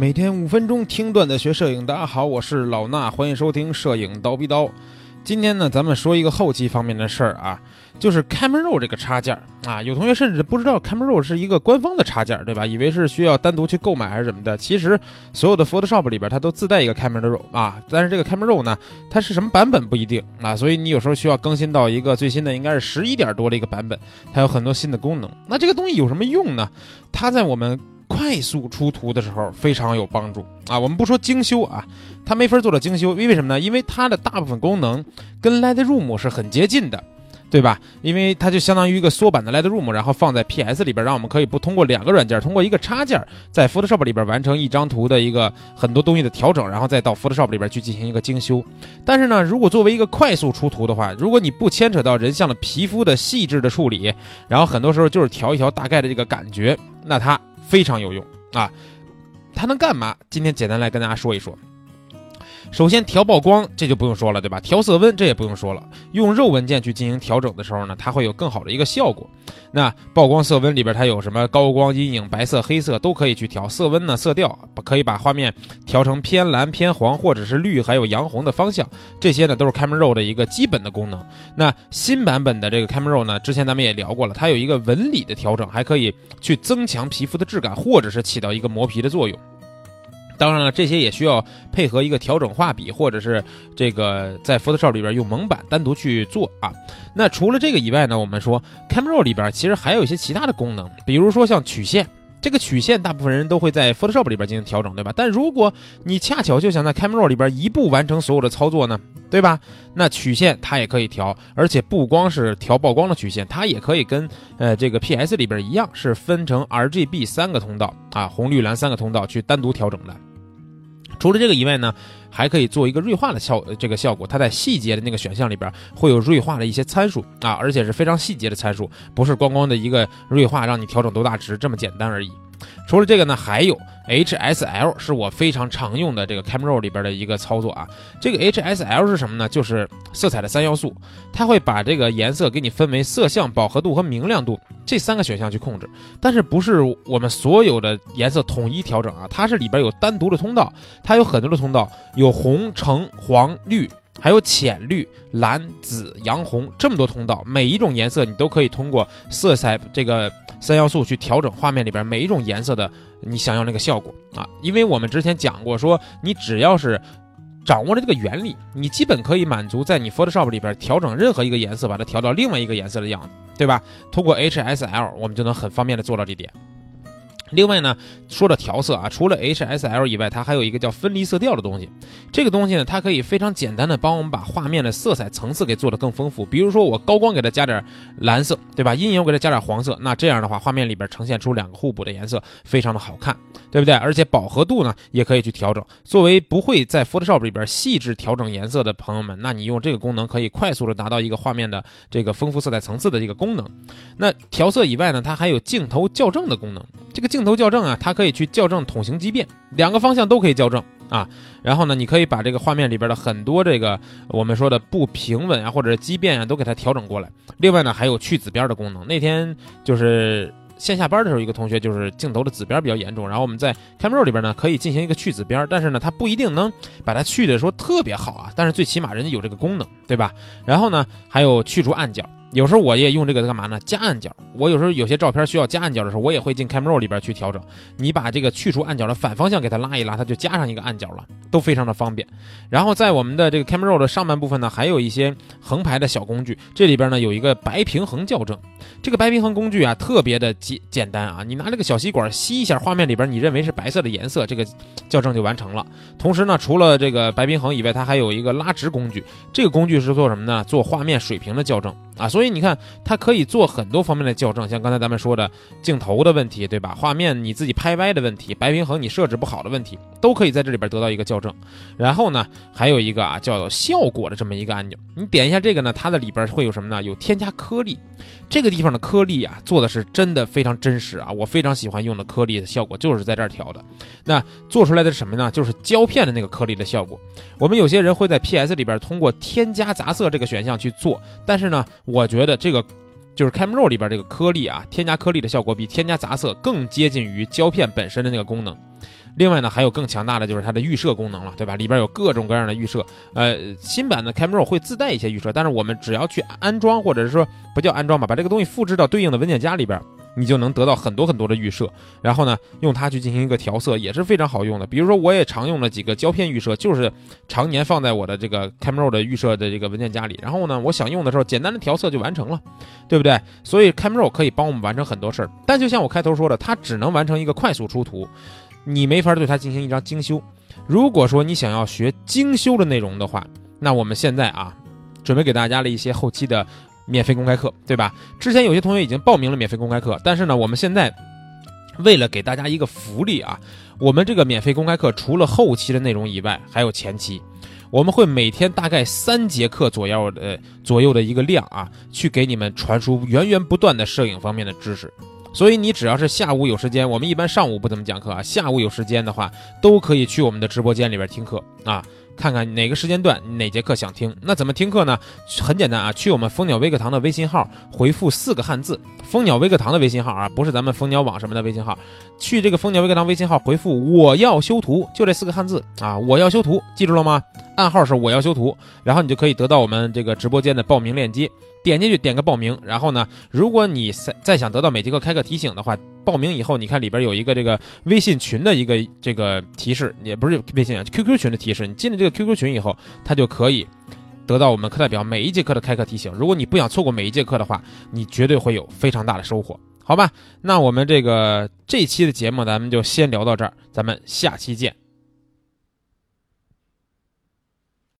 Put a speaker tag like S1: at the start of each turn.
S1: 每天五分钟听段子学摄影，大家好，我是老衲，欢迎收听摄影刀逼刀。今天呢，咱们说一个后期方面的事儿啊，就是 Camera Raw 这个插件啊，有同学甚至不知道 Camera Raw 是一个官方的插件，对吧？以为是需要单独去购买还是什么的。其实所有的 Photoshop 里边它都自带一个 Camera Raw 啊，但是这个 Camera Raw 呢，它是什么版本不一定啊，所以你有时候需要更新到一个最新的，应该是十一点多的一个版本，它有很多新的功能。那这个东西有什么用呢？它在我们快速出图的时候非常有帮助啊！我们不说精修啊，它没法做到精修，因为什么呢？因为它的大部分功能跟 Lightroom 是很接近的，对吧？因为它就相当于一个缩版的 Lightroom，然后放在 PS 里边，让我们可以不通过两个软件，通过一个插件，在 Photoshop 里边完成一张图的一个很多东西的调整，然后再到 Photoshop 里边去进行一个精修。但是呢，如果作为一个快速出图的话，如果你不牵扯到人像的皮肤的细致的处理，然后很多时候就是调一调大概的这个感觉，那它。非常有用啊！它能干嘛？今天简单来跟大家说一说。首先调曝光，这就不用说了，对吧？调色温，这也不用说了。用肉文件去进行调整的时候呢，它会有更好的一个效果。那曝光色温里边它有什么高光、阴影、白色、黑色都可以去调。色温呢，色调可以把画面调成偏蓝、偏黄或者是绿，还有洋红的方向。这些呢都是 Camera Raw 的一个基本的功能。那新版本的这个 Camera Raw 呢，之前咱们也聊过了，它有一个纹理的调整，还可以去增强皮肤的质感，或者是起到一个磨皮的作用。当然了，这些也需要配合一个调整画笔，或者是这个在 Photoshop 里边用蒙版单独去做啊。那除了这个以外呢，我们说 Camera Raw 里边其实还有一些其他的功能，比如说像曲线，这个曲线大部分人都会在 Photoshop 里边进行调整，对吧？但如果你恰巧就想在 Camera Raw 里边一步完成所有的操作呢，对吧？那曲线它也可以调，而且不光是调曝光的曲线，它也可以跟呃这个 PS 里边一样，是分成 RGB 三个通道啊，红绿蓝三个通道去单独调整的。除了这个以外呢，还可以做一个锐化的效这个效果。它在细节的那个选项里边会有锐化的一些参数啊，而且是非常细节的参数，不是光光的一个锐化让你调整多大值这么简单而已。除了这个呢，还有 HSL 是我非常常用的这个 Camera 里边的一个操作啊。这个 HSL 是什么呢？就是色彩的三要素，它会把这个颜色给你分为色相、饱和度和明亮度这三个选项去控制。但是不是我们所有的颜色统一调整啊？它是里边有单独的通道，它有很多的通道，有红、橙、黄、绿。还有浅绿、蓝、紫、洋红这么多通道，每一种颜色你都可以通过色彩这个三要素去调整画面里边每一种颜色的你想要那个效果啊。因为我们之前讲过，说你只要是掌握了这个原理，你基本可以满足在你 Photoshop 里边调整任何一个颜色，把它调到另外一个颜色的样子，对吧？通过 HSL，我们就能很方便的做到这点。另外呢，说到调色啊，除了 HSL 以外，它还有一个叫分离色调的东西。这个东西呢，它可以非常简单的帮我们把画面的色彩层次给做得更丰富。比如说我高光给它加点蓝色，对吧？阴影我给它加点黄色，那这样的话，画面里边呈现出两个互补的颜色，非常的好看，对不对？而且饱和度呢，也可以去调整。作为不会在 Photoshop 里边细致调整颜色的朋友们，那你用这个功能可以快速的达到一个画面的这个丰富色彩层次的一个功能。那调色以外呢，它还有镜头校正的功能。这个镜头校正啊，它可以去校正筒形畸变，两个方向都可以校正啊。然后呢，你可以把这个画面里边的很多这个我们说的不平稳啊，或者畸变啊，都给它调整过来。另外呢，还有去紫边的功能。那天就是线下班的时候，一个同学就是镜头的紫边比较严重，然后我们在 Camera 里边呢可以进行一个去紫边，但是呢，它不一定能把它去的说特别好啊，但是最起码人家有这个功能，对吧？然后呢，还有去除暗角。有时候我也用这个干嘛呢？加暗角。我有时候有些照片需要加暗角的时候，我也会进 Camera Raw 里边去调整。你把这个去除暗角的反方向给它拉一拉，它就加上一个暗角了，都非常的方便。然后在我们的这个 Camera Raw 的上半部分呢，还有一些横排的小工具。这里边呢有一个白平衡校正。这个白平衡工具啊，特别的简简单啊，你拿这个小吸管吸一下画面里边你认为是白色的颜色，这个校正就完成了。同时呢，除了这个白平衡以外，它还有一个拉直工具。这个工具是做什么呢？做画面水平的校正。啊，所以你看，它可以做很多方面的校正，像刚才咱们说的镜头的问题，对吧？画面你自己拍歪的问题，白平衡你设置不好的问题，都可以在这里边得到一个校正。然后呢，还有一个啊，叫效果的这么一个按钮，你点一下这个呢，它的里边会有什么呢？有添加颗粒，这个地方的颗粒啊，做的是真的非常真实啊，我非常喜欢用的颗粒的效果就是在这儿调的。那做出来的是什么呢？就是胶片的那个颗粒的效果。我们有些人会在 PS 里边通过添加杂色这个选项去做，但是呢。我觉得这个就是 Camera 里边这个颗粒啊，添加颗粒的效果比添加杂色更接近于胶片本身的那个功能。另外呢，还有更强大的就是它的预设功能了，对吧？里边有各种各样的预设。呃，新版的 Camera 会自带一些预设，但是我们只要去安装，或者是说不叫安装吧，把这个东西复制到对应的文件夹里边。你就能得到很多很多的预设，然后呢，用它去进行一个调色也是非常好用的。比如说，我也常用了几个胶片预设，就是常年放在我的这个 Camera 的预设的这个文件夹里。然后呢，我想用的时候，简单的调色就完成了，对不对？所以 Camera 可以帮我们完成很多事儿。但就像我开头说的，它只能完成一个快速出图，你没法对它进行一张精修。如果说你想要学精修的内容的话，那我们现在啊，准备给大家了一些后期的。免费公开课，对吧？之前有些同学已经报名了免费公开课，但是呢，我们现在为了给大家一个福利啊，我们这个免费公开课除了后期的内容以外，还有前期，我们会每天大概三节课左右的左右的一个量啊，去给你们传输源源不断的摄影方面的知识。所以你只要是下午有时间，我们一般上午不怎么讲课啊，下午有时间的话，都可以去我们的直播间里边听课啊。看看哪个时间段哪节课想听，那怎么听课呢？很简单啊，去我们蜂鸟微课堂的微信号回复四个汉字“蜂鸟微课堂”的微信号啊，不是咱们蜂鸟网什么的微信号。去这个蜂鸟微课堂微信号回复“我要修图”，就这四个汉字啊，“我要修图”，记住了吗？暗号是“我要修图”，然后你就可以得到我们这个直播间的报名链接。点进去点个报名，然后呢，如果你再再想得到每节课开课提醒的话，报名以后你看里边有一个这个微信群的一个这个提示，也不是微信啊，QQ 群的提示。你进了这个 QQ 群以后，它就可以得到我们课代表每一节课的开课提醒。如果你不想错过每一节课的话，你绝对会有非常大的收获，好吧？那我们这个这期的节目咱们就先聊到这儿，咱们下期见。